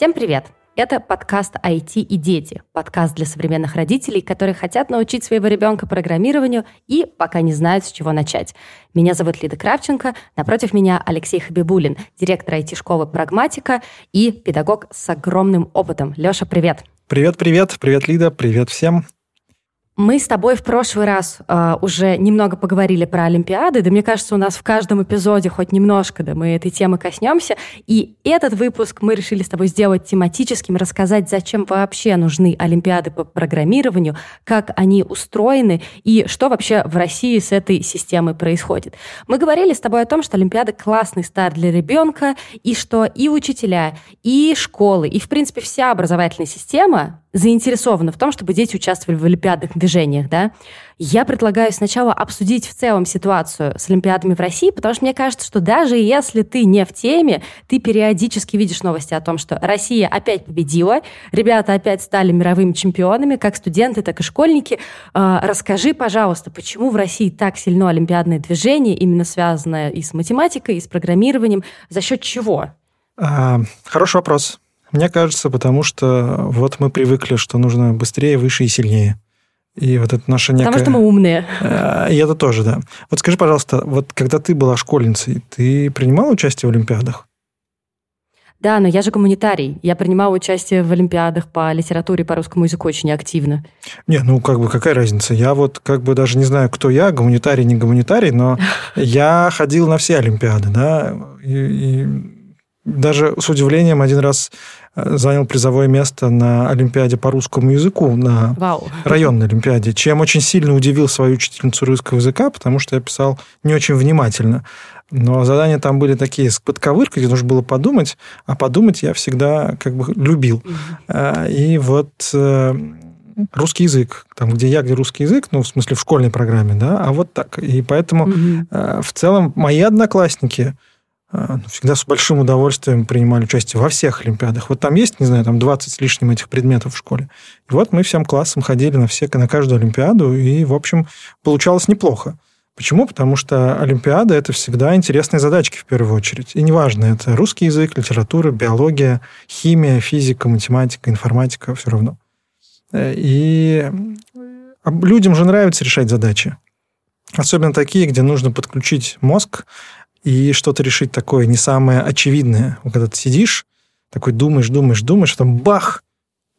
Всем привет! Это подкаст «IT и дети», подкаст для современных родителей, которые хотят научить своего ребенка программированию и пока не знают, с чего начать. Меня зовут Лида Кравченко, напротив меня Алексей Хабибулин, директор IT-школы «Прагматика» и педагог с огромным опытом. Леша, привет! Привет-привет, привет, Лида, привет всем. Мы с тобой в прошлый раз э, уже немного поговорили про Олимпиады, да мне кажется, у нас в каждом эпизоде хоть немножко, да, мы этой темы коснемся. И этот выпуск мы решили с тобой сделать тематическим, рассказать, зачем вообще нужны Олимпиады по программированию, как они устроены и что вообще в России с этой системой происходит. Мы говорили с тобой о том, что Олимпиады классный старт для ребенка, и что и учителя, и школы, и, в принципе, вся образовательная система заинтересованы в том, чтобы дети участвовали в олимпиадных да, я предлагаю сначала обсудить в целом ситуацию с Олимпиадами в России, потому что мне кажется, что даже если ты не в теме, ты периодически видишь новости о том, что Россия опять победила, ребята опять стали мировыми чемпионами, как студенты, так и школьники. А, расскажи, пожалуйста, почему в России так сильно олимпиадное движение, именно связанное и с математикой, и с программированием, за счет чего? А, хороший вопрос. Мне кажется, потому что вот мы привыкли, что нужно быстрее, выше и сильнее. И вот это наша некая... Потому что мы умные. Э, и это тоже, да. Вот скажи, пожалуйста, вот когда ты была школьницей, ты принимала участие в Олимпиадах? Да, но я же гуманитарий. Я принимала участие в Олимпиадах по литературе, по русскому языку очень активно. Не, ну как бы какая разница? Я вот как бы даже не знаю, кто я, гуманитарий, не гуманитарий, но я ходил на все Олимпиады, да, и, и даже с удивлением один раз занял призовое место на Олимпиаде по русскому языку, на Вау. районной Олимпиаде, чем очень сильно удивил свою учительницу русского языка, потому что я писал не очень внимательно. Но задания там были такие с подковыркой, где нужно было подумать, а подумать я всегда как бы любил. Mm-hmm. И вот э, русский язык, там, где я, где русский язык, ну, в смысле, в школьной программе, да, а вот так. И поэтому mm-hmm. в целом мои одноклассники – а, всегда с большим удовольствием принимали участие во всех Олимпиадах. Вот там есть, не знаю, там 20 с лишним этих предметов в школе. И вот мы всем классом ходили на все, на каждую Олимпиаду, и, в общем, получалось неплохо. Почему? Потому что Олимпиада – это всегда интересные задачки в первую очередь. И неважно, это русский язык, литература, биология, химия, физика, математика, информатика, все равно. Э, и людям же нравится решать задачи. Особенно такие, где нужно подключить мозг, и что-то решить такое не самое очевидное. Когда ты сидишь, такой думаешь, думаешь, думаешь, там бах,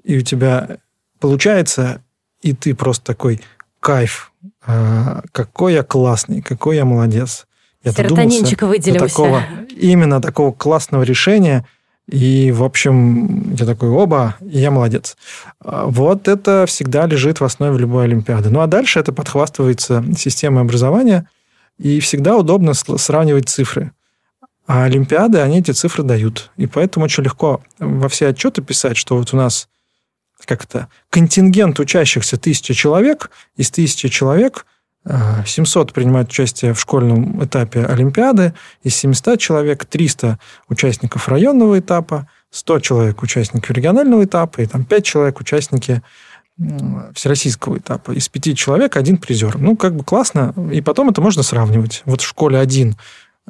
и у тебя получается, и ты просто такой кайф, а, какой я классный, какой я молодец. Я Серотонинчик выделился. Такого, именно такого классного решения. И, в общем, я такой, оба, и я молодец. А, вот это всегда лежит в основе любой Олимпиады. Ну, а дальше это подхвастывается системой образования – и всегда удобно сравнивать цифры. А Олимпиады, они эти цифры дают. И поэтому очень легко во все отчеты писать, что вот у нас как то контингент учащихся тысяча человек, из тысячи человек 700 э, принимают участие в школьном этапе Олимпиады, из 700 человек 300 участников районного этапа, 100 человек участников регионального этапа и там 5 человек участники всероссийского этапа. Из пяти человек один призер. Ну, как бы классно. И потом это можно сравнивать. Вот в школе один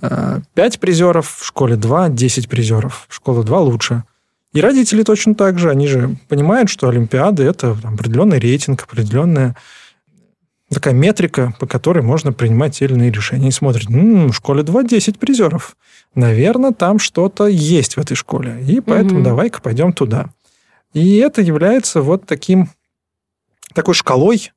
э, пять призеров, в школе два десять призеров. В школе два лучше. И родители точно так же. Они же понимают, что Олимпиады – это определенный рейтинг, определенная такая метрика, по которой можно принимать те или иные решения. И смотрят, м-м, в школе 2 10 призеров. Наверное, там что-то есть в этой школе. И поэтому угу. давай-ка пойдем туда. И это является вот таким такой шкалой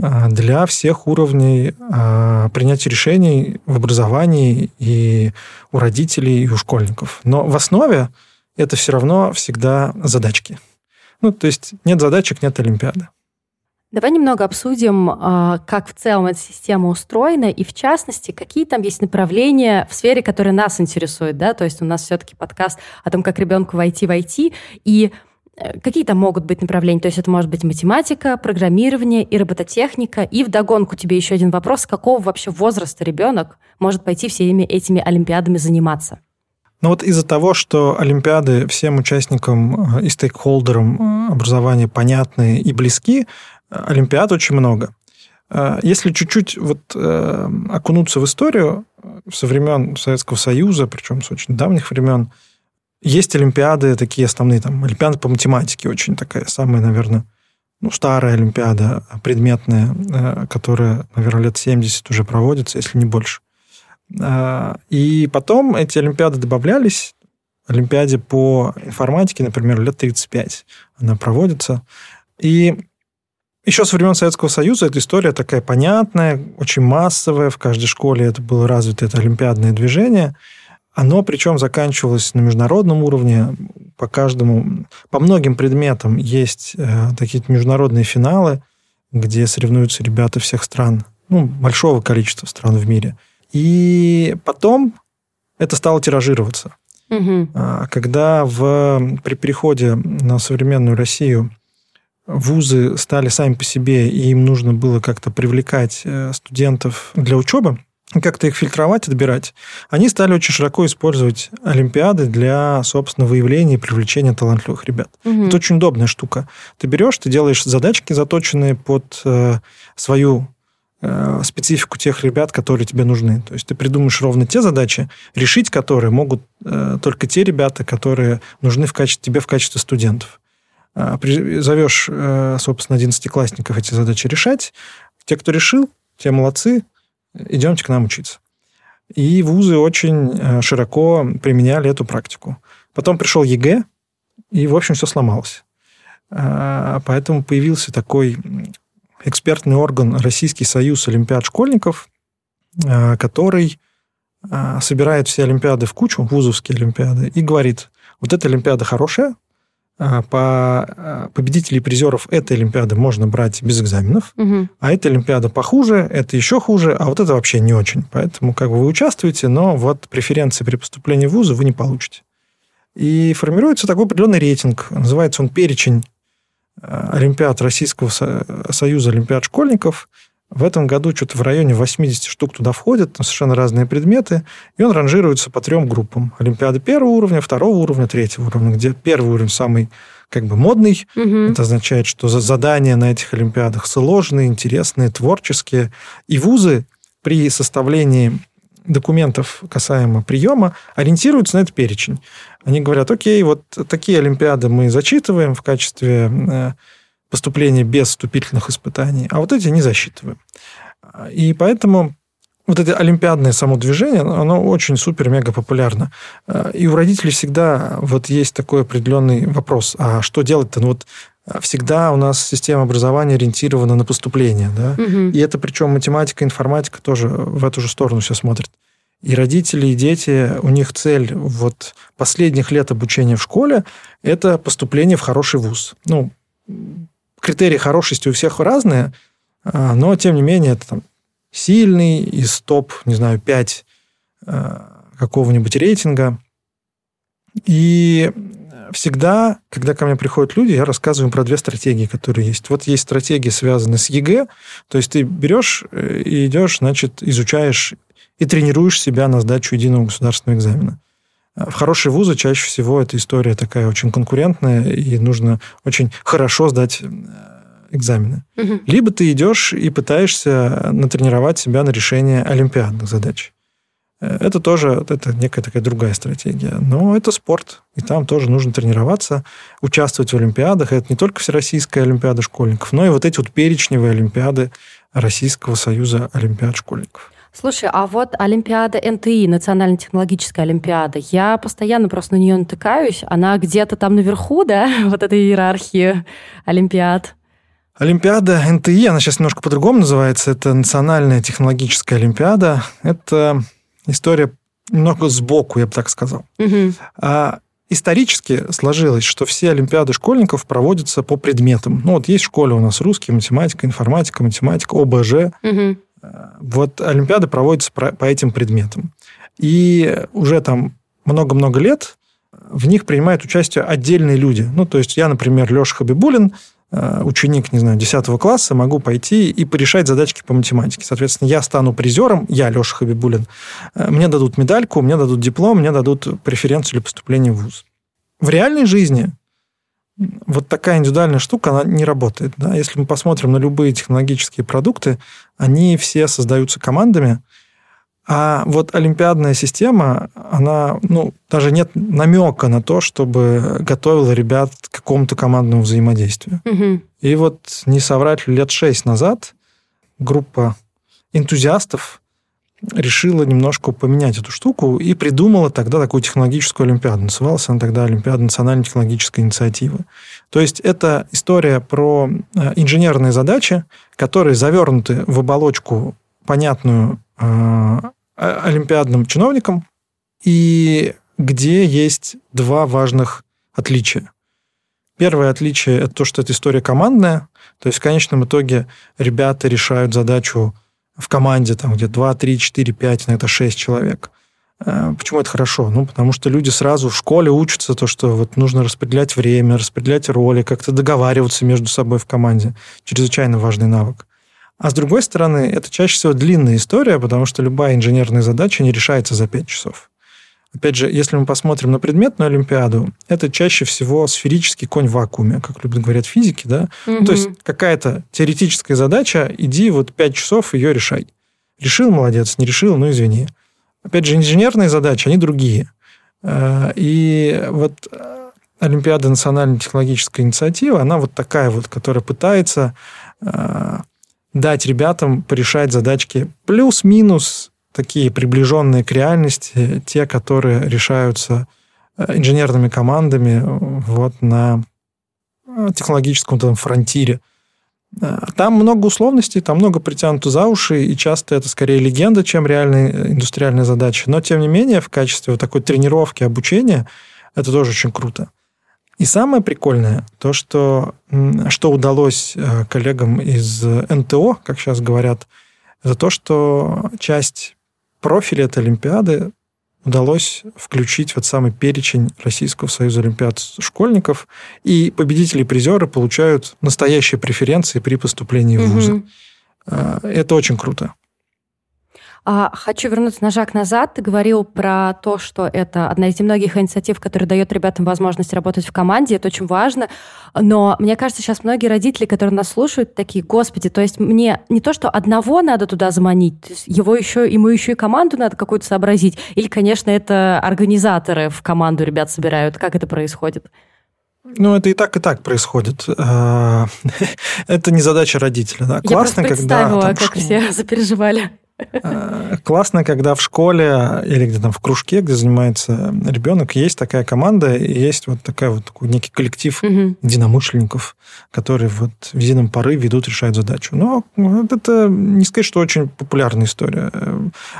а, для всех уровней а, принятия решений в образовании и у родителей, и у школьников. Но в основе это все равно всегда задачки. Ну, то есть нет задачек, нет Олимпиады. Давай немного обсудим, а, как в целом эта система устроена, и в частности, какие там есть направления в сфере, которые нас интересуют, да, то есть у нас все-таки подкаст о том, как ребенку войти в IT, и какие там могут быть направления? То есть это может быть математика, программирование и робототехника. И вдогонку тебе еще один вопрос. Какого вообще возраста ребенок может пойти всеми этими олимпиадами заниматься? Ну вот из-за того, что Олимпиады всем участникам э, и стейкхолдерам образования понятны и близки, э, Олимпиад очень много. Если чуть-чуть вот окунуться в историю со времен Советского Союза, причем с очень давних времен, есть олимпиады такие основные, там, олимпиада по математике, очень такая самая, наверное, ну, старая олимпиада предметная, э, которая, наверное, лет 70 уже проводится, если не больше. А, и потом эти олимпиады добавлялись. Олимпиаде по информатике, например, лет 35 она проводится. И еще со времен Советского Союза эта история такая понятная, очень массовая. В каждой школе это было развито, это олимпиадное движение. Оно причем заканчивалось на международном уровне. По каждому, по многим предметам есть э, такие международные финалы, где соревнуются ребята всех стран, ну, большого количества стран в мире. И потом это стало тиражироваться. Угу. Когда в, при переходе на современную Россию вузы стали сами по себе, и им нужно было как-то привлекать э, студентов для учебы, как-то их фильтровать, отбирать, они стали очень широко использовать олимпиады для, собственно, выявления и привлечения талантливых ребят. Угу. Это очень удобная штука. Ты берешь, ты делаешь задачки, заточенные под э, свою э, специфику тех ребят, которые тебе нужны. То есть ты придумаешь ровно те задачи, решить которые могут э, только те ребята, которые нужны в качестве, тебе в качестве студентов. А, зовешь, э, собственно, одиннадцатиклассников эти задачи решать. Те, кто решил, те молодцы, идемте к нам учиться. И вузы очень э, широко применяли эту практику. Потом пришел ЕГЭ, и, в общем, все сломалось. А, поэтому появился такой экспертный орган Российский союз олимпиад школьников, э, который собирает все олимпиады в кучу, вузовские олимпиады, и говорит, вот эта олимпиада хорошая, по а, победителей и призеров этой Олимпиады можно брать без экзаменов, угу. а эта Олимпиада похуже, это еще хуже, а вот это вообще не очень. Поэтому как бы вы участвуете, но вот преференции при поступлении в вузы вы не получите. И формируется такой определенный рейтинг. Называется он перечень а, Олимпиад Российского союза Олимпиад школьников – в этом году что-то в районе 80 штук туда входит, совершенно разные предметы, и он ранжируется по трем группам. Олимпиады первого уровня, второго уровня, третьего уровня, где первый уровень самый как бы модный. Угу. Это означает, что задания на этих олимпиадах сложные, интересные, творческие. И вузы при составлении документов касаемо приема ориентируются на этот перечень. Они говорят, окей, вот такие олимпиады мы зачитываем в качестве поступления без вступительных испытаний, а вот эти не засчитываем. И поэтому вот это олимпиадное само движение, оно очень супер-мега популярно. И у родителей всегда вот есть такой определенный вопрос, а что делать-то? Ну вот всегда у нас система образования ориентирована на поступление, да? Угу. И это причем математика, информатика тоже в эту же сторону все смотрят. И родители, и дети, у них цель вот последних лет обучения в школе – это поступление в хороший вуз. Ну, критерии хорошести у всех разные, а, но, тем не менее, это там сильный из топ, не знаю, 5 а, какого-нибудь рейтинга. И всегда, когда ко мне приходят люди, я рассказываю про две стратегии, которые есть. Вот есть стратегии, связанные с ЕГЭ, то есть ты берешь э, и идешь, значит, изучаешь и тренируешь себя на сдачу единого государственного экзамена. В хорошие вузы чаще всего эта история такая очень конкурентная, и нужно очень хорошо сдать э, экзамены. Угу. Либо ты идешь и пытаешься натренировать себя на решение олимпиадных задач. Э, это тоже это некая такая другая стратегия. Но это спорт, и там тоже нужно тренироваться, участвовать в олимпиадах. Это не только Всероссийская олимпиада школьников, но и вот эти вот перечневые олимпиады Российского союза олимпиад школьников. Слушай, а вот Олимпиада НТИ, Национальная технологическая Олимпиада, я постоянно просто на нее натыкаюсь. Она где-то там наверху, да, вот этой иерархии Олимпиад? Олимпиада НТИ, она сейчас немножко по-другому называется. Это Национальная технологическая Олимпиада. Это история немного сбоку, я бы так сказал. Угу. А исторически сложилось, что все олимпиады школьников проводятся по предметам. Ну, вот есть в школе у нас русский, математика, информатика, математика, ОБЖ. Угу. Вот Олимпиады проводятся по этим предметам. И уже там много-много лет в них принимают участие отдельные люди. Ну, то есть я, например, Леша Хабибулин, э, ученик, не знаю, 10 класса, могу пойти и порешать задачки по математике. Соответственно, я стану призером, я, Леша Хабибулин, э, мне дадут медальку, мне дадут диплом, мне дадут преференцию для поступления в ВУЗ. В реальной жизни вот такая индивидуальная штука, она не работает. Да? Если мы посмотрим на любые технологические продукты, они все создаются командами, А вот олимпиадная система, она, ну, даже нет намека на то, чтобы готовила ребят к какому-то командному взаимодействию. Угу. И вот не соврать лет шесть назад группа энтузиастов решила немножко поменять эту штуку и придумала тогда такую технологическую олимпиаду. Называлась она тогда Олимпиада национальной технологической инициативы. То есть это история про э, инженерные задачи, которые завернуты в оболочку понятную э, олимпиадным чиновникам, и где есть два важных отличия. Первое отличие – это то, что эта история командная, то есть в конечном итоге ребята решают задачу в команде, там где 2, 3, 4, 5, иногда 6 человек. Э, почему это хорошо? Ну, потому что люди сразу в школе учатся то, что вот нужно распределять время, распределять роли, как-то договариваться между собой в команде. Чрезвычайно важный навык. А с другой стороны, это чаще всего длинная история, потому что любая инженерная задача не решается за 5 часов. Опять же, если мы посмотрим на предметную Олимпиаду, это чаще всего сферический конь в вакууме, как любят говорят физики, да? Угу. Ну, то есть какая-то теоретическая задача, иди вот 5 часов ее решай. Решил, молодец, не решил, ну извини. Опять же, инженерные задачи, они другие. Э, и вот э, Олимпиада национальной технологической инициативы, она вот такая вот, которая пытается э, дать ребятам порешать задачки плюс-минус такие приближенные к реальности, те, которые решаются э, инженерными командами вот на э, технологическом там фронтире. Э, там много условностей, там много притянуто за уши, и часто это скорее легенда, чем реальная индустриальная задача. Но, тем не менее, в качестве вот такой тренировки, обучения, это тоже очень круто. И самое прикольное, то, что, что удалось коллегам из НТО, как сейчас говорят, это то, что часть профиль этой Олимпиады удалось включить в этот самый перечень Российского союза олимпиад школьников, и победители и призеры получают настоящие преференции при поступлении в вузы. Угу. Это очень круто. А, хочу вернуться на шаг назад. Ты говорил про то, что это одна из немногих инициатив, которая дает ребятам возможность работать в команде. Это очень важно. Но мне кажется, сейчас многие родители, которые нас слушают, такие, господи, то есть мне не то, что одного надо туда заманить, его еще, ему еще и команду надо какую-то сообразить. Или, конечно, это организаторы в команду ребят собирают. Как это происходит? Ну, это и так, и так происходит. А, это не задача родителя. Да? Я Классно, когда... Там, как все запереживали. Э, классно, когда в школе или где-то в кружке, где занимается ребенок, есть такая команда, есть вот такая вот такой некий коллектив угу. единомышленников, которые вот в едином порыве ведут, решают задачу. Но это не сказать, что очень популярная история.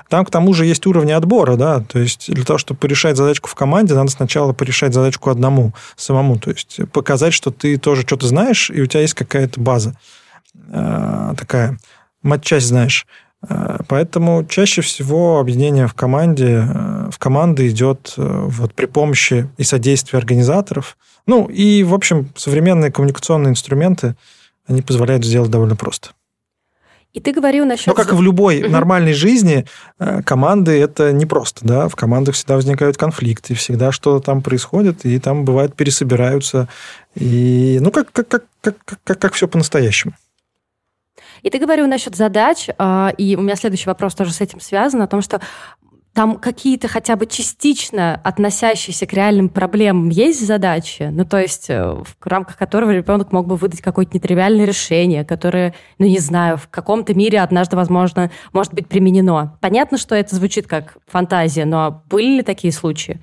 Там, к тому же, есть уровни отбора, да, то есть для того, чтобы порешать задачку в команде, надо сначала порешать задачку одному, самому, то есть показать, что ты тоже что-то знаешь, и у тебя есть какая-то база э, такая, матчасть знаешь. Э, поэтому чаще всего объединение в команде, э, в команды идет э, вот при помощи и содействия организаторов. Ну, и, в общем, современные коммуникационные инструменты, они позволяют сделать довольно просто. И ты говорил насчет... Но как и в любой угу. нормальной жизни, команды это непросто, да, в командах всегда возникают конфликты, всегда что-то там происходит, и там бывает пересобираются, и, ну, как, как, как, как, как, как все по-настоящему. И ты говорил насчет задач, а, и у меня следующий вопрос тоже с этим связан, о том, что там какие-то хотя бы частично относящиеся к реальным проблемам есть задачи, ну, то есть э, в рамках которого ребенок мог бы выдать какое-то нетривиальное решение, которое, ну, не знаю, в каком-то мире однажды, возможно, может быть применено. Понятно, что это звучит как фантазия, но были ли такие случаи?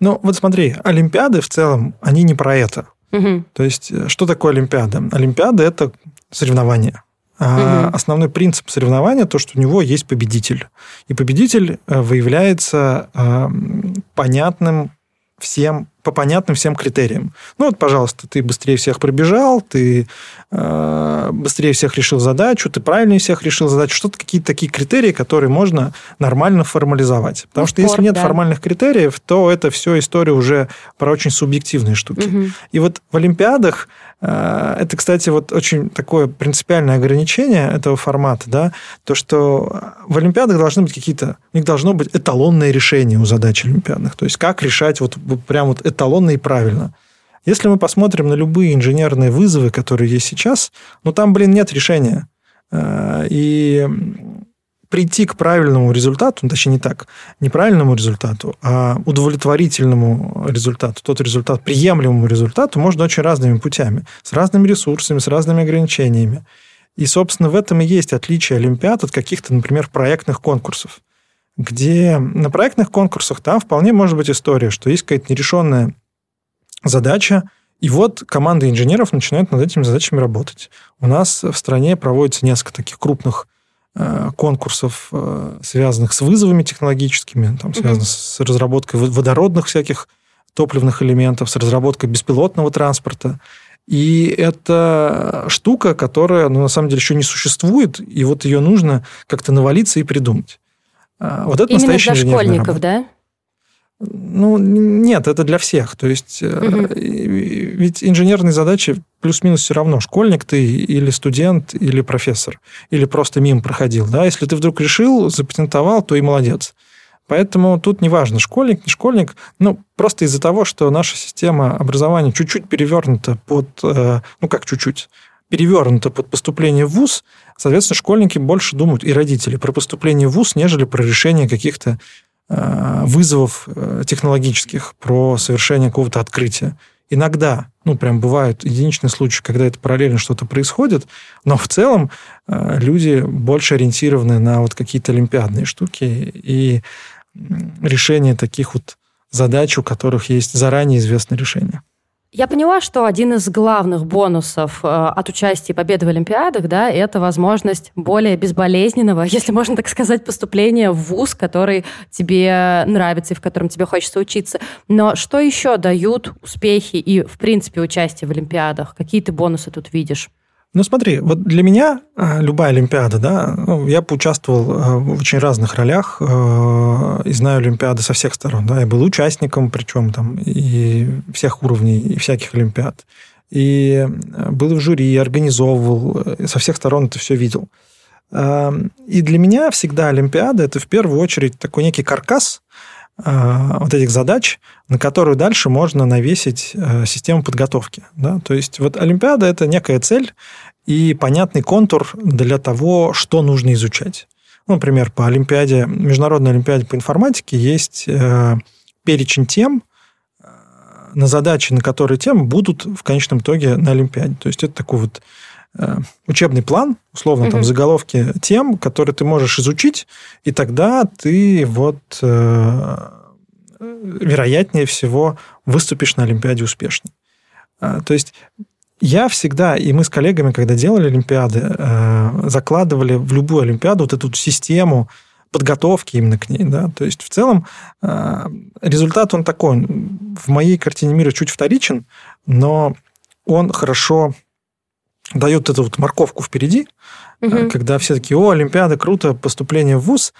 Ну, вот смотри, Олимпиады в целом, они не про это. Угу. То есть, э, что такое Олимпиада? Олимпиада – это соревнование. А угу. Основной принцип соревнования то, что у него есть победитель. И победитель э, выявляется э, понятным всем по понятным всем критериям. Ну вот, пожалуйста, ты быстрее всех пробежал, ты э, быстрее всех решил задачу, ты правильнее всех решил задачу. Что-то какие-то такие критерии, которые можно нормально формализовать. Потому ну, что спорт, если нет да. формальных критериев, то это все история уже про очень субъективные штуки. Угу. И вот в Олимпиадах э, это, кстати, вот очень такое принципиальное ограничение этого формата, да, то, что в Олимпиадах должны быть какие-то, у них должно быть эталонное решение у задач олимпиадных. То есть как решать вот прям вот эталонно и правильно. Если мы посмотрим на любые инженерные вызовы, которые есть сейчас, ну там, блин, нет решения. Э, и прийти к правильному результату, ну, точнее не так, неправильному результату, а удовлетворительному результату, тот результат, приемлемому результату можно очень разными путями, с разными ресурсами, с разными ограничениями. И, собственно, в этом и есть отличие Олимпиад от каких-то, например, проектных конкурсов, где на проектных конкурсах там вполне может быть история, что есть какая-то нерешенная задача, и вот команда инженеров начинает над этими задачами работать. У нас в стране проводится несколько таких крупных э, конкурсов, э, связанных с вызовами технологическими, там, связанных mm-hmm. с разработкой водородных всяких топливных элементов, с разработкой беспилотного транспорта. И это штука, которая, ну, на самом деле, еще не существует, и вот ее нужно как-то навалиться и придумать. А, вот это Именно для школьников, да? Ну, нет, это для всех. То есть, угу. ведь инженерные задачи плюс-минус все равно. Школьник ты или студент, или профессор, или просто мимо проходил. Да? Если ты вдруг решил, запатентовал, то и молодец. Поэтому тут неважно, школьник, не школьник, ну, просто из-за того, что наша система образования чуть-чуть перевернута под, э, ну, как чуть-чуть, перевернута под поступление в ВУЗ, соответственно, школьники больше думают, и родители, про поступление в ВУЗ, нежели про решение каких-то Э, вызовов э, технологических, про совершение какого-то открытия. Иногда, ну, прям бывают единичные случаи, когда это параллельно что-то происходит, но в целом э, люди больше ориентированы на вот какие-то олимпиадные штуки и решение таких вот задач, у которых есть заранее известное решение. Я поняла, что один из главных бонусов э, от участия и победы в Олимпиадах, да, это возможность более безболезненного, если можно так сказать, поступления в ВУЗ, который тебе нравится и в котором тебе хочется учиться. Но что еще дают успехи и, в принципе, участие в Олимпиадах? Какие ты бонусы тут видишь? Ну, смотри, вот для меня а, любая Олимпиада, да, ну, я поучаствовал а, в очень разных ролях а, и знаю Олимпиады со всех сторон, да, я был участником, причем там и всех уровней, и всяких Олимпиад, и был в жюри, организовывал, э, со всех сторон это все видел. И для меня всегда Олимпиада – это в первую очередь такой некий каркас, Э, вот этих задач, на которую дальше можно навесить э, систему подготовки. Да? То есть вот Олимпиада – это некая цель и понятный контур для того, что нужно изучать. Ну, например, по Олимпиаде, Международной Олимпиаде по информатике есть э, перечень тем, на задачи, на которые темы будут в конечном итоге на Олимпиаде. То есть это такой вот Э, учебный план, условно, там, заголовки тем, которые ты можешь изучить, и тогда ты вот э, вероятнее всего выступишь на Олимпиаде успешно. Э, то есть я всегда, и мы с коллегами, когда делали Олимпиады, закладывали в любую Олимпиаду вот эту систему подготовки именно к ней. Да? То есть в целом результат он такой, в моей картине мира чуть вторичен, но он хорошо дает эту вот морковку впереди, угу. когда все такие, о, Олимпиада, круто, поступление в ВУЗ.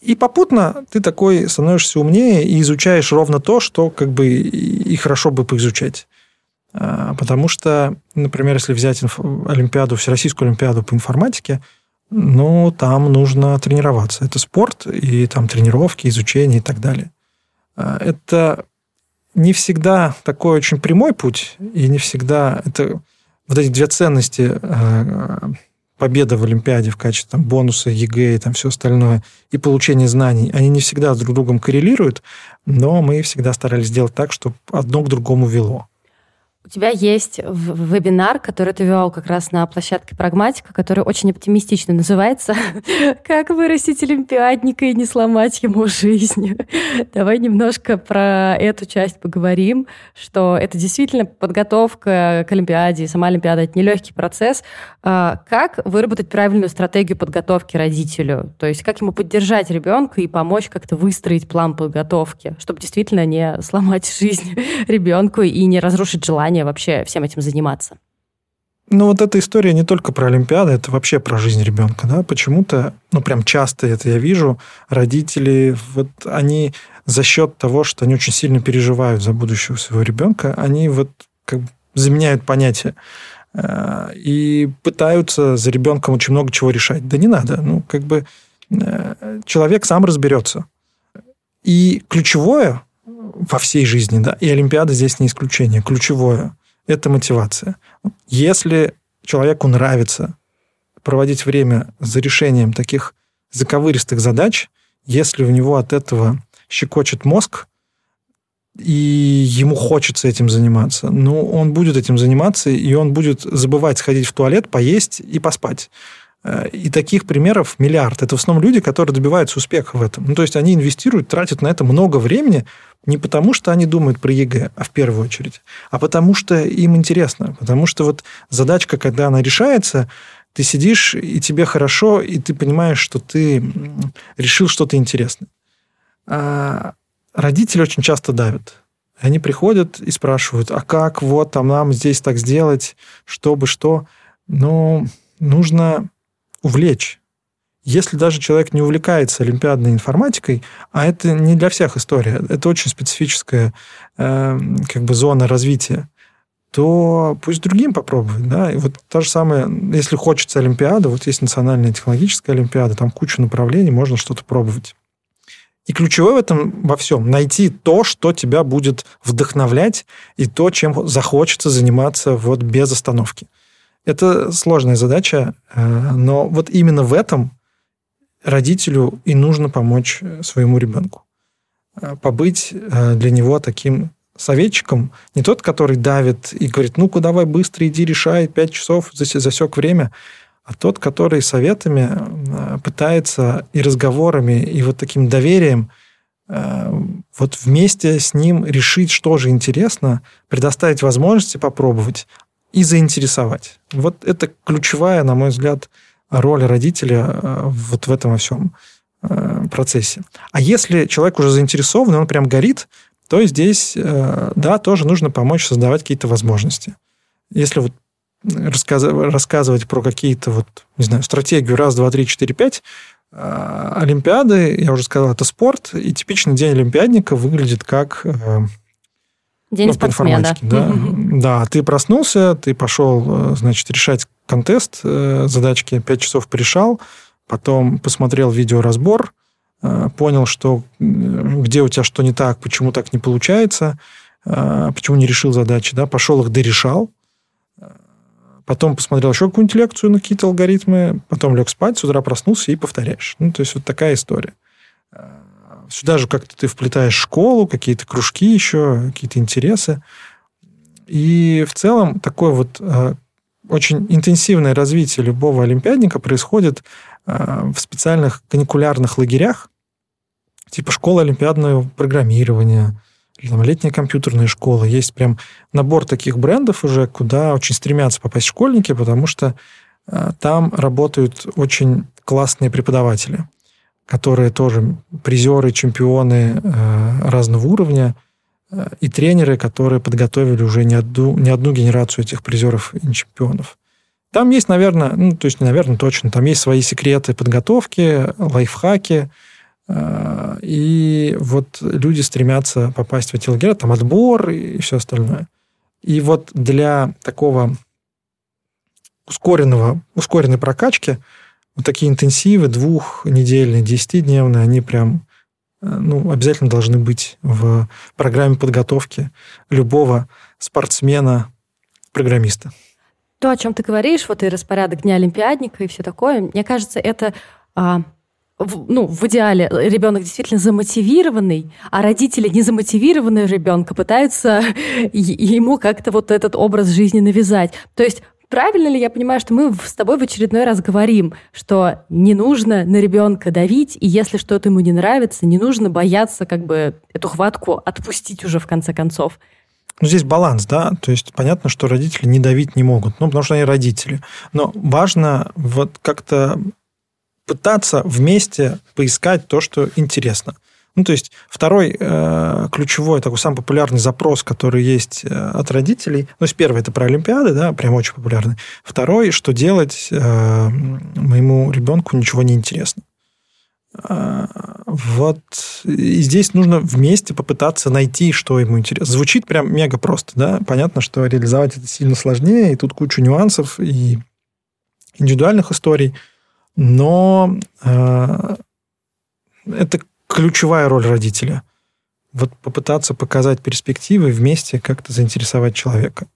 И попутно ты такой становишься умнее и изучаешь ровно то, что как бы и хорошо бы поизучать. А, потому что, например, если взять Олимпиаду, Всероссийскую Олимпиаду по информатике, ну, там нужно тренироваться. Это спорт, и там тренировки, изучение и так далее. А, это не всегда такой очень прямой путь, и не всегда это вот эти две ценности э, победа в Олимпиаде в качестве там, бонуса, ЕГЭ и там все остальное, и получение знаний, они не всегда друг с другом коррелируют, но мы всегда старались сделать так, чтобы одно к другому вело. У тебя есть вебинар, который ты вел как раз на площадке Прагматика, который очень оптимистично называется «Как вырастить олимпиадника и не сломать ему жизнь». Давай немножко про эту часть поговорим, что это действительно подготовка к Олимпиаде, сама Олимпиада — это нелегкий процесс. А как выработать правильную стратегию подготовки родителю? То есть как ему поддержать ребенка и помочь как-то выстроить план подготовки, чтобы действительно не сломать жизнь ребенку и не разрушить желание желание вообще всем этим заниматься? Ну, вот эта история не только про Олимпиады, это вообще про жизнь ребенка, да, почему-то, ну, прям часто это я вижу, родители, вот они за счет того, что они очень сильно переживают за будущего своего ребенка, они вот как бы заменяют понятие э, и пытаются за ребенком очень много чего решать. Да не надо, ну, как бы э, человек сам разберется. И ключевое во всей жизни, да, и Олимпиада здесь не исключение. Ключевое – это мотивация. Если человеку нравится проводить время за решением таких заковыристых задач, если у него от этого щекочет мозг, и ему хочется этим заниматься, ну, он будет этим заниматься, и он будет забывать сходить в туалет, поесть и поспать. Э, и таких примеров миллиард. Это в основном люди, которые добиваются успеха в этом. Ну, то есть они инвестируют, тратят на это много времени, не потому что они думают про ЕГЭ, а в первую очередь, а потому что им интересно. Потому что вот задачка, когда она решается, ты сидишь, и тебе хорошо, и ты понимаешь, что ты решил что-то интересное. А родители очень часто давят. Они приходят и спрашивают, а как вот там нам здесь так сделать, чтобы что. Ну, нужно увлечь. Если даже человек не увлекается олимпиадной информатикой, а это не для всех история, это очень специфическая э, как бы зона развития, то пусть другим попробуют. Да? И вот то же самое, если хочется Олимпиада, вот есть национальная технологическая Олимпиада, там куча направлений, можно что-то пробовать. И ключевое в этом во всем найти то, что тебя будет вдохновлять, и то, чем захочется заниматься вот без остановки. Это сложная задача, э, но вот именно в этом родителю и нужно помочь своему ребенку. Э, побыть э, для него таким советчиком, не тот, который давит и говорит, ну-ка, давай быстро иди, решай, пять часов засек время, а тот, который советами пытается и разговорами, и вот таким доверием вот вместе с ним решить, что же интересно, предоставить возможности попробовать, и заинтересовать. Вот это ключевая, на мой взгляд, роль родителя э, вот в этом во всем э, процессе. А если человек уже заинтересован, он прям горит, то здесь, э, да, тоже нужно помочь создавать какие-то возможности. Если вот рассказывать про какие-то вот, не знаю, стратегию раз, два, три, четыре, пять, Олимпиады, я уже сказал, это спорт, и типичный день олимпиадника выглядит как День ну, спортсмена. Да. да, ты проснулся, ты пошел, э, значит, решать контест, э, задачки 5 часов порешал, потом посмотрел видеоразбор, э, понял, что где у тебя что не так, почему так не получается, почему не решил задачи, да, пошел их дорешал, потом посмотрел еще какую-нибудь лекцию на какие-то алгоритмы, потом лег спать, с утра проснулся и повторяешь. Ну, то есть вот такая история. Сюда же как-то ты вплетаешь школу, какие-то кружки еще, какие-то интересы. И в целом такое вот э, очень интенсивное развитие любого олимпиадника происходит э, в специальных каникулярных лагерях, типа школа олимпиадного программирования, или там летняя компьютерная школа. Есть прям набор таких брендов уже, куда очень стремятся попасть школьники, потому что э, там работают очень классные преподаватели которые тоже призеры, чемпионы э, разного уровня, э, и тренеры, которые подготовили уже не одну, не одну генерацию этих призеров и чемпионов. Там есть, наверное, ну, то есть, наверное, точно, там есть свои секреты подготовки, лайфхаки, э, и вот люди стремятся попасть в эти лагеря, там отбор и все остальное. И вот для такого ускоренного, ускоренной прокачки – вот такие интенсивы двухнедельные, десятидневные, они прям э, ну, обязательно должны быть в программе подготовки любого спортсмена, программиста. То, о чем ты говоришь, вот и распорядок Дня Олимпиадника и все такое, мне кажется, это а, в, ну, в идеале ребенок действительно замотивированный, а родители незамотивированного ребенка пытаются ему как-то вот этот образ жизни навязать. То есть Правильно ли я понимаю, что мы с тобой в очередной раз говорим, что не нужно на ребенка давить, и если что-то ему не нравится, не нужно бояться как бы эту хватку отпустить уже в конце концов? Ну, здесь баланс, да, то есть понятно, что родители не давить не могут, ну, потому что они родители. Но важно вот как-то пытаться вместе поискать то, что интересно. Ну, то есть второй э, ключевой, такой самый популярный запрос, который есть э, от родителей, ну, есть первый это про Олимпиады, да, прям очень популярный. Второй, что делать э, моему ребенку ничего не интересно. Э, вот и здесь нужно вместе попытаться найти, что ему интересно. Звучит прям мега просто, да. Понятно, что реализовать это сильно сложнее, и тут куча нюансов и индивидуальных историй, но э, это ключевая роль родителя. Вот попытаться показать перспективы вместе как-то заинтересовать человека.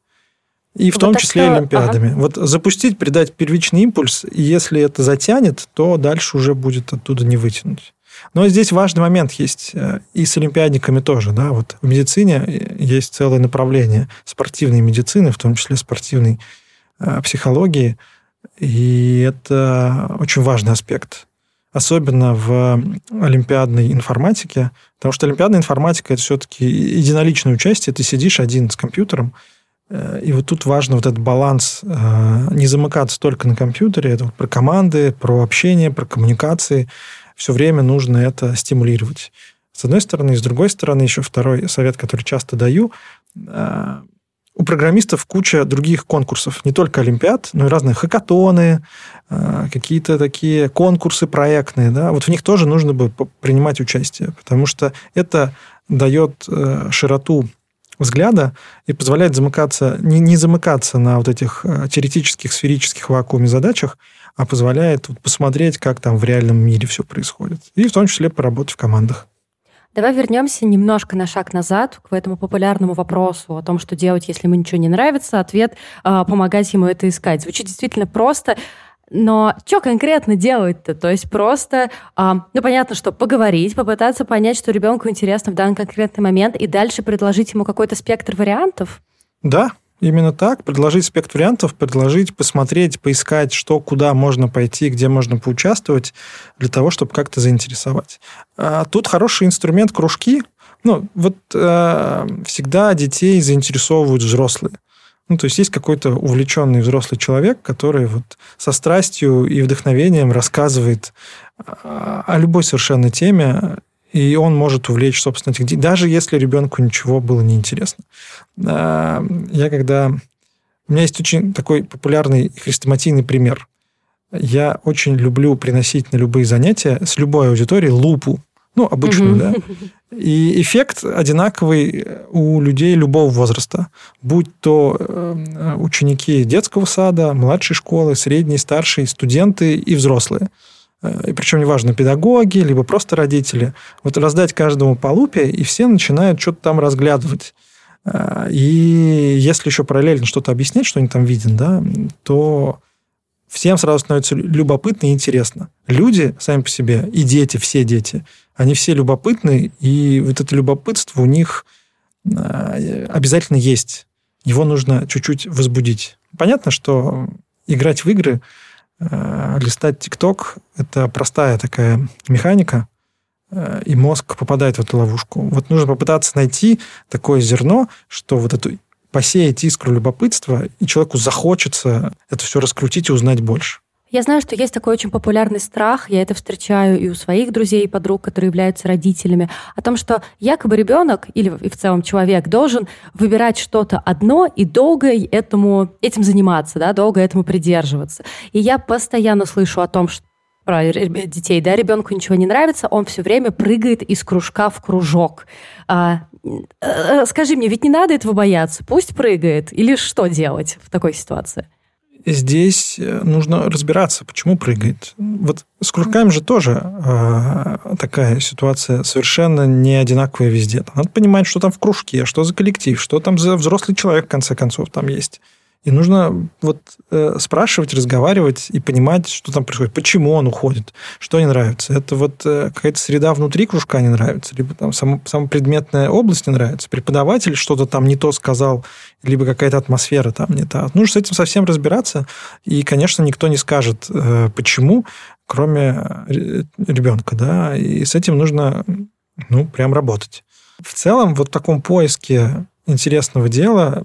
И в вот том числе что... олимпиадами. Ага. Вот запустить, придать первичный импульс, и если это затянет, то дальше уже будет оттуда не вытянуть. Но здесь важный момент есть э, и с олимпиадниками тоже. Да? Вот в медицине есть целое направление спортивной медицины, в том числе спортивной э, психологии. И это очень важный аспект. Особенно в олимпиадной информатике. Потому что олимпиадная информатика – это все-таки единоличное участие. Ты сидишь один с компьютером, э, и вот тут важно вот этот баланс, не замыкаться только на компьютере, это вот про команды, про общение, про коммуникации, все время нужно это стимулировать. С одной стороны, и с другой стороны, еще второй совет, который часто даю, э, у программистов куча других конкурсов, не только олимпиад, но и разные хакатоны, э, какие-то такие конкурсы проектные, да, вот в них тоже нужно бы принимать участие, потому что это дает э, широту взгляда и позволяет замыкаться, не, не замыкаться на вот этих теоретических сферических вакууме задачах, а позволяет вот посмотреть, как там в реальном мире все происходит. И в том числе поработать в командах. Давай вернемся немножко на шаг назад к этому популярному вопросу о том, что делать, если ему ничего не нравится. Ответ а, помогать ему это искать. Звучит действительно просто. Но что конкретно делать-то? То есть просто, а, ну понятно, что поговорить, попытаться понять, что ребенку интересно в данный конкретный момент, и дальше предложить ему какой-то спектр вариантов? Да, Именно так. Предложить спектр вариантов, предложить, посмотреть, поискать, что, куда можно пойти, где можно поучаствовать, для того, чтобы как-то заинтересовать. А тут хороший инструмент кружки. Ну, вот э, всегда детей заинтересовывают взрослые. Ну, то есть есть какой-то увлеченный взрослый человек, который вот со страстью и вдохновением рассказывает а, о любой совершенно теме, и он может увлечь, собственно, этих детей, даже если ребенку ничего было неинтересно. А, я когда... У меня есть очень такой популярный хрестоматийный пример. Я очень люблю приносить на любые занятия с любой аудиторией лупу, ну, обычную, угу. да. И эффект одинаковый у людей любого возраста, будь то э, ученики детского сада, младшей школы, средней, старшей, студенты и взрослые и причем неважно, педагоги, либо просто родители, вот раздать каждому по лупе, и все начинают что-то там разглядывать. А, и если еще параллельно что-то объяснять, что они там видят, да, то всем сразу становится любопытно и интересно. Люди сами по себе, и дети, все дети, они все любопытны, и вот это любопытство у них а, обязательно есть. Его нужно чуть-чуть возбудить. Понятно, что играть в игры – Э, листать ТикТок – это простая такая механика, э, и мозг попадает в эту ловушку. Вот нужно попытаться найти такое зерно, что вот эту посеять искру любопытства, и человеку захочется это все раскрутить и узнать больше. Я знаю, что есть такой очень популярный страх, я это встречаю и у своих друзей и подруг, которые являются родителями, о том, что якобы ребенок или и в целом человек должен выбирать что-то одно и долго этому, этим заниматься, да, долго этому придерживаться. И я постоянно слышу о том, что про детей, да, ребенку ничего не нравится, он все время прыгает из кружка в кружок. А, э, скажи мне, ведь не надо этого бояться, пусть прыгает, или что делать в такой ситуации? Здесь э, нужно разбираться, почему прыгает. Вот с кружками же тоже э, такая ситуация совершенно не одинаковая везде. Надо понимать, что там в кружке, что за коллектив, что там за взрослый человек, в конце концов, там есть. И нужно вот э, спрашивать, разговаривать и понимать, что там происходит, почему он уходит, что не нравится. Это вот э, какая-то среда внутри кружка не нравится, либо там сам, сама предметная область не нравится, преподаватель что-то там не то сказал, либо какая-то атмосфера там не та. Нужно с этим совсем разбираться, и, конечно, никто не скажет, э, почему, кроме э, ребенка, да, и с этим нужно, ну, прям работать. В целом, вот в таком поиске интересного дела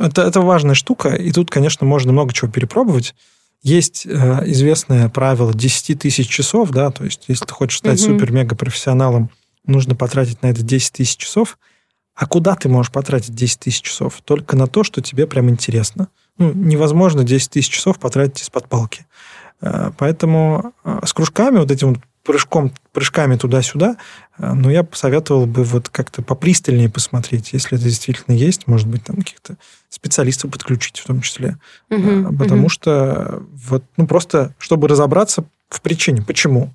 это, это важная штука, и тут, конечно, можно много чего перепробовать. Есть э, известное правило 10 тысяч часов, да, то есть если ты хочешь стать угу. супер-мега-профессионалом, нужно потратить на это 10 тысяч часов. А куда ты можешь потратить 10 тысяч часов? Только на то, что тебе прям интересно. Ну, невозможно 10 тысяч часов потратить из-под палки. Э, поэтому э, с кружками, вот этим вот прыжком, прыжками туда-сюда, э, но я посоветовал бы вот как-то попристальнее посмотреть, если это действительно есть, может быть, там каких-то специалистов подключить в том числе. Угу, Потому угу. что вот, ну, просто, чтобы разобраться в причине, почему.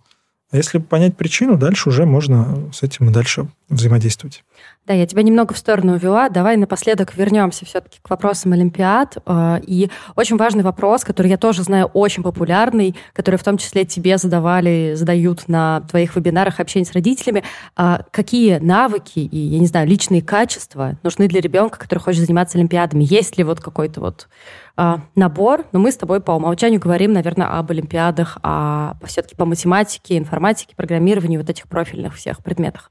А если понять причину, дальше уже можно с этим и дальше взаимодействовать. Да, я тебя немного в сторону увела. Давай напоследок вернемся все-таки к вопросам Олимпиад. Э, и очень важный вопрос, который я тоже знаю очень популярный, который в том числе тебе задавали, задают на твоих вебинарах общения с родителями. А какие навыки и, я не знаю, личные качества нужны для ребенка, который хочет заниматься Олимпиадами? Есть ли вот какой-то вот а, набор? Но мы с тобой по умолчанию говорим, наверное, об Олимпиадах, а все-таки по математике, информатике, программированию, вот этих профильных всех предметах.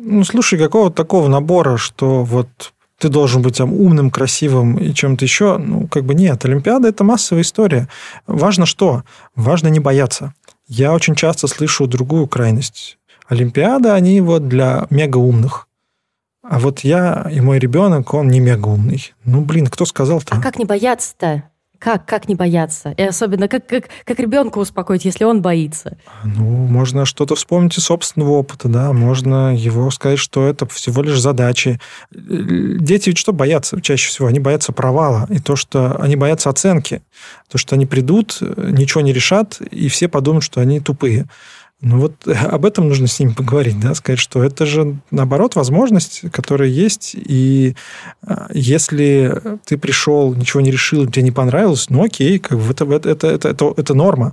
Ну, слушай, какого такого набора, что вот ты должен быть там умным, красивым и чем-то еще, ну, как бы нет. Олимпиада – это массовая история. Важно что? Важно не бояться. Я очень часто слышу другую крайность. Олимпиада, они вот для мега умных. А вот я и мой ребенок, он не мега умный. Ну, блин, кто сказал-то? А как не бояться-то? Как, как не бояться? И особенно, как, как, как ребенка успокоить, если он боится? Ну, можно что-то вспомнить из собственного опыта, да, можно его сказать, что это всего лишь задачи. Дети ведь что боятся чаще всего? Они боятся провала, и то, что они боятся оценки. То, что они придут, ничего не решат, и все подумают, что они тупые. Ну вот об этом нужно с ними поговорить, да, сказать, что это же, наоборот, возможность, которая есть, и а, если ты пришел, ничего не решил, тебе не понравилось, ну окей, как бы это, это, это, это, это норма.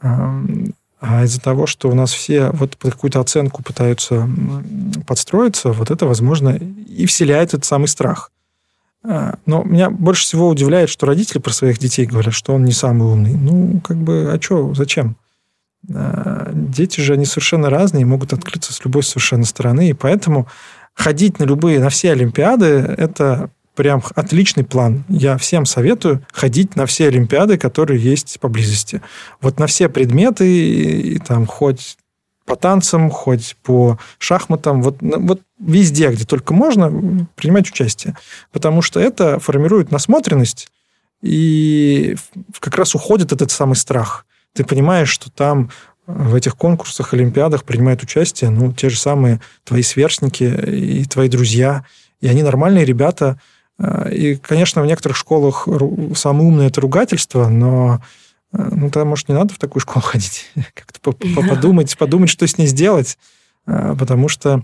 А из-за того, что у нас все вот под какую-то оценку пытаются подстроиться, вот это, возможно, и вселяет этот самый страх. А, но меня больше всего удивляет, что родители про своих детей говорят, что он не самый умный. Ну, как бы, а что, зачем? Дети же, они совершенно разные, могут открыться с любой совершенно стороны, и поэтому ходить на любые, на все Олимпиады, это прям отличный план. Я всем советую ходить на все Олимпиады, которые есть поблизости. Вот на все предметы, и, там хоть по танцам, хоть по шахматам, вот, вот везде, где только можно, принимать участие. Потому что это формирует насмотренность, и как раз уходит этот самый страх ты понимаешь, что там э, в этих конкурсах, олимпиадах принимают участие, ну, те же самые твои сверстники и твои друзья, и они нормальные ребята. Э, и, конечно, в некоторых школах самое умное – это ругательство, но э, ну, тогда, может, не надо в такую школу ходить, как-то подумать, подумать, что с ней сделать, потому что,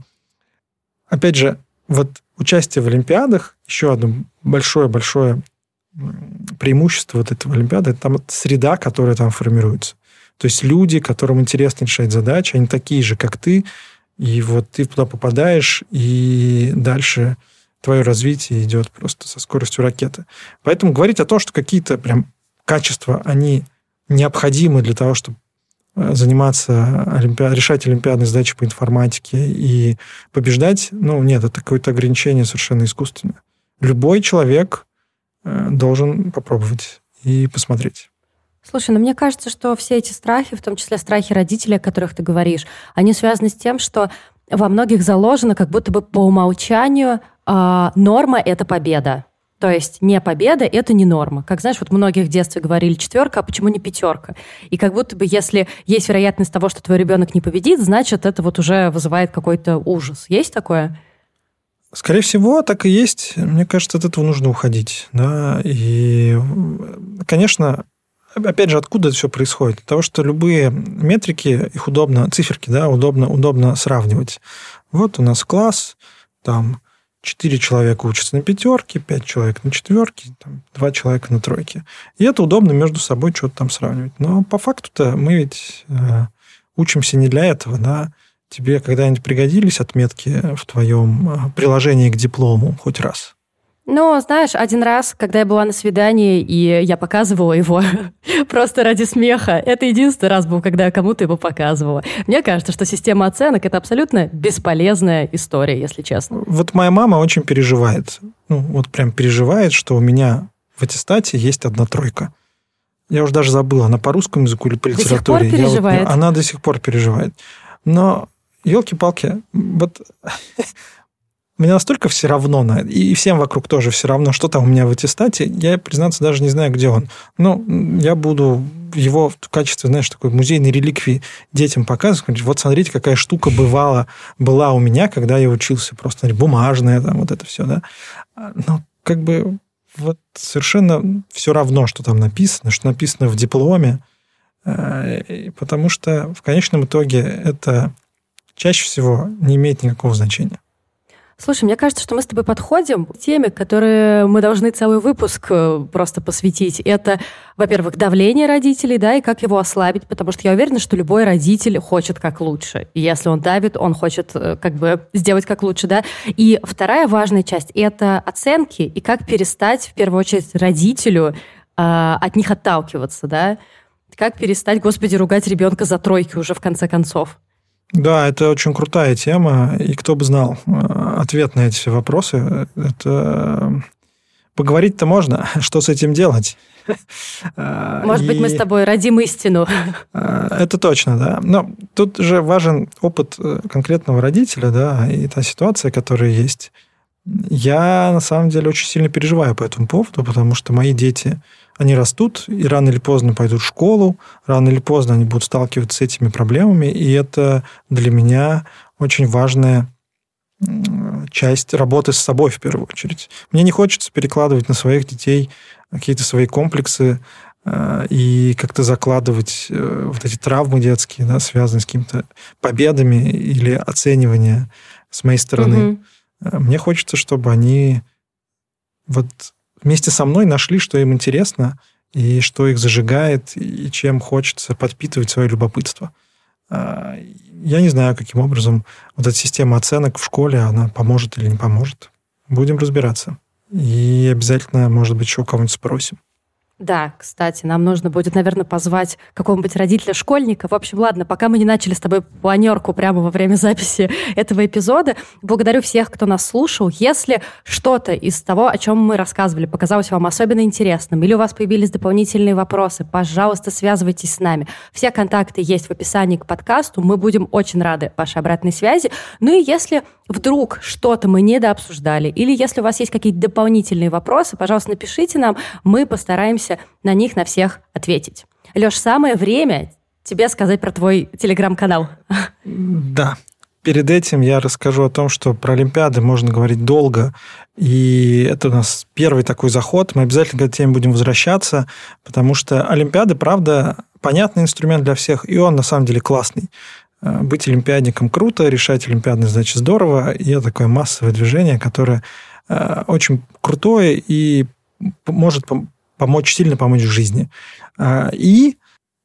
опять же, вот участие в Олимпиадах, еще одно большое-большое преимущество вот этого Олимпиады, это там среда, которая там формируется. То есть люди, которым интересно решать задачи, они такие же, как ты, и вот ты туда попадаешь, и дальше твое развитие идет просто со скоростью ракеты. Поэтому говорить о том, что какие-то прям качества, они необходимы для того, чтобы э, заниматься, олимпиад, решать олимпиадные задачи по информатике и побеждать, ну, нет, это какое-то ограничение совершенно искусственное. Любой человек должен попробовать и посмотреть. Слушай, ну мне кажется, что все эти страхи, в том числе страхи родителей, о которых ты говоришь, они связаны с тем, что во многих заложено как будто бы по умолчанию э, норма – это победа. То есть не победа – это не норма. Как знаешь, вот многих в детстве говорили четверка, а почему не пятерка? И как будто бы если есть вероятность того, что твой ребенок не победит, значит, это вот уже вызывает какой-то ужас. Есть такое? Скорее всего, так и есть. Мне кажется, от этого нужно уходить. Да? И, конечно, опять же, откуда это все происходит? От того, что любые метрики, их удобно, циферки, да, удобно, удобно сравнивать. Вот у нас класс, там четыре человека учатся на пятерке, пять человек на четверке, там, два человека на тройке. И это удобно между собой что-то там сравнивать. Но по факту-то мы ведь э, учимся не для этого, да, Тебе когда-нибудь пригодились отметки в твоем а, приложении к диплому хоть раз? Ну, знаешь, один раз, когда я была на свидании, и я показывала его просто ради смеха, это единственный раз был, когда я кому-то его показывала. Мне кажется, что система оценок – это абсолютно бесполезная история, если честно. Вот моя мама очень переживает, ну, вот прям переживает, что у меня в аттестате есть одна тройка. Я уже даже забыла, она по русскому языку или по литературе. До сих пор переживает? Вот, она до сих пор переживает. Но елки-палки, вот мне настолько все равно, и всем вокруг тоже все равно, что там у меня в аттестате, я, признаться, даже не знаю, где он. Ну, я буду его в качестве, знаешь, такой музейной реликвии детям показывать. Вот смотрите, какая штука бывала, была у меня, когда я учился. Просто бумажная, там, вот это все, да. Ну, как бы вот совершенно все равно, что там написано, что написано в дипломе. Потому что в конечном итоге это чаще всего не имеет никакого значения. Слушай, мне кажется, что мы с тобой подходим к теме, которые мы должны целый выпуск э, просто посвятить. Это, во-первых, давление родителей, да, и как его ослабить, потому что я уверена, что любой родитель хочет как лучше. И если он давит, он хочет э, как бы сделать как лучше, да. И вторая важная часть – это оценки и как перестать, в первую очередь, родителю э, от них отталкиваться, да. Как перестать, господи, ругать ребенка за тройки уже в конце концов. Да, это очень крутая тема, и кто бы знал э, ответ на эти вопросы, это поговорить-то можно, что с этим делать. Может и... быть, мы с тобой родим истину. Э, это точно, да. Но тут же важен опыт э, конкретного родителя, да, и та ситуация, которая есть. Я, на самом деле, очень сильно переживаю по этому поводу, потому что мои дети они растут и рано или поздно пойдут в школу, рано или поздно они будут сталкиваться с этими проблемами, и это для меня очень важная часть работы с собой в первую очередь. Мне не хочется перекладывать на своих детей какие-то свои комплексы э, и как-то закладывать э, вот эти травмы детские, да, связанные с какими-то победами или оценивания с моей стороны. Угу. Мне хочется, чтобы они вот вместе со мной нашли, что им интересно, и что их зажигает, и чем хочется подпитывать свое любопытство. А, я не знаю, каким образом вот эта система оценок в школе, она поможет или не поможет. Будем разбираться. И обязательно, может быть, еще у кого-нибудь спросим. Да, кстати, нам нужно будет, наверное, позвать какого-нибудь родителя школьника. В общем, ладно, пока мы не начали с тобой планерку прямо во время записи этого эпизода, благодарю всех, кто нас слушал. Если что-то из того, о чем мы рассказывали, показалось вам особенно интересным, или у вас появились дополнительные вопросы, пожалуйста, связывайтесь с нами. Все контакты есть в описании к подкасту. Мы будем очень рады вашей обратной связи. Ну и если вдруг что-то мы недообсуждали, или если у вас есть какие-то дополнительные вопросы, пожалуйста, напишите нам, мы постараемся на них на всех ответить. Леш, самое время тебе сказать про твой телеграм-канал. Да. Перед этим я расскажу о том, что про Олимпиады можно говорить долго, и это у нас первый такой заход. Мы обязательно к этой теме будем возвращаться, потому что Олимпиады, правда, понятный инструмент для всех, и он на самом деле классный. Э, быть олимпиадником круто, решать олимпиадные задачи здорово, и это такое массовое движение, которое э, очень крутое и может помочь, сильно помочь в жизни. Э, и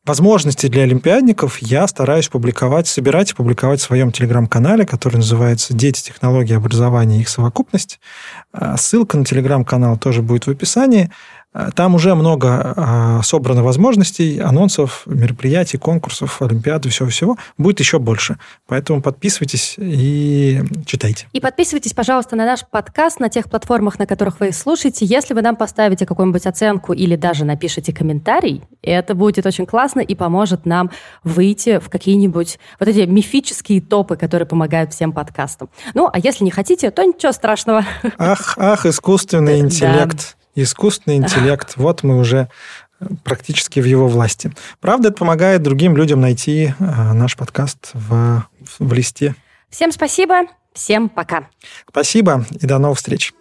возможности для олимпиадников я стараюсь публиковать, собирать и публиковать в своем телеграм-канале, который называется «Дети, технологии, образования и их совокупность». Ссылка на телеграм-канал тоже будет в описании. Там уже много а, собрано возможностей, анонсов, мероприятий, конкурсов, олимпиады, всего-всего. Будет еще больше. Поэтому подписывайтесь и читайте. И подписывайтесь, пожалуйста, на наш подкаст на тех платформах, на которых вы слушаете. Если вы нам поставите какую-нибудь оценку или даже напишите комментарий, это будет очень классно и поможет нам выйти в какие-нибудь вот эти мифические топы, которые помогают всем подкастам. Ну, а если не хотите, то ничего страшного. Ах, ах, искусственный интеллект искусственный интеллект, вот мы уже практически в его власти. Правда, это помогает другим людям найти э, наш подкаст в, в листе. Всем спасибо, всем пока. Спасибо и до новых встреч.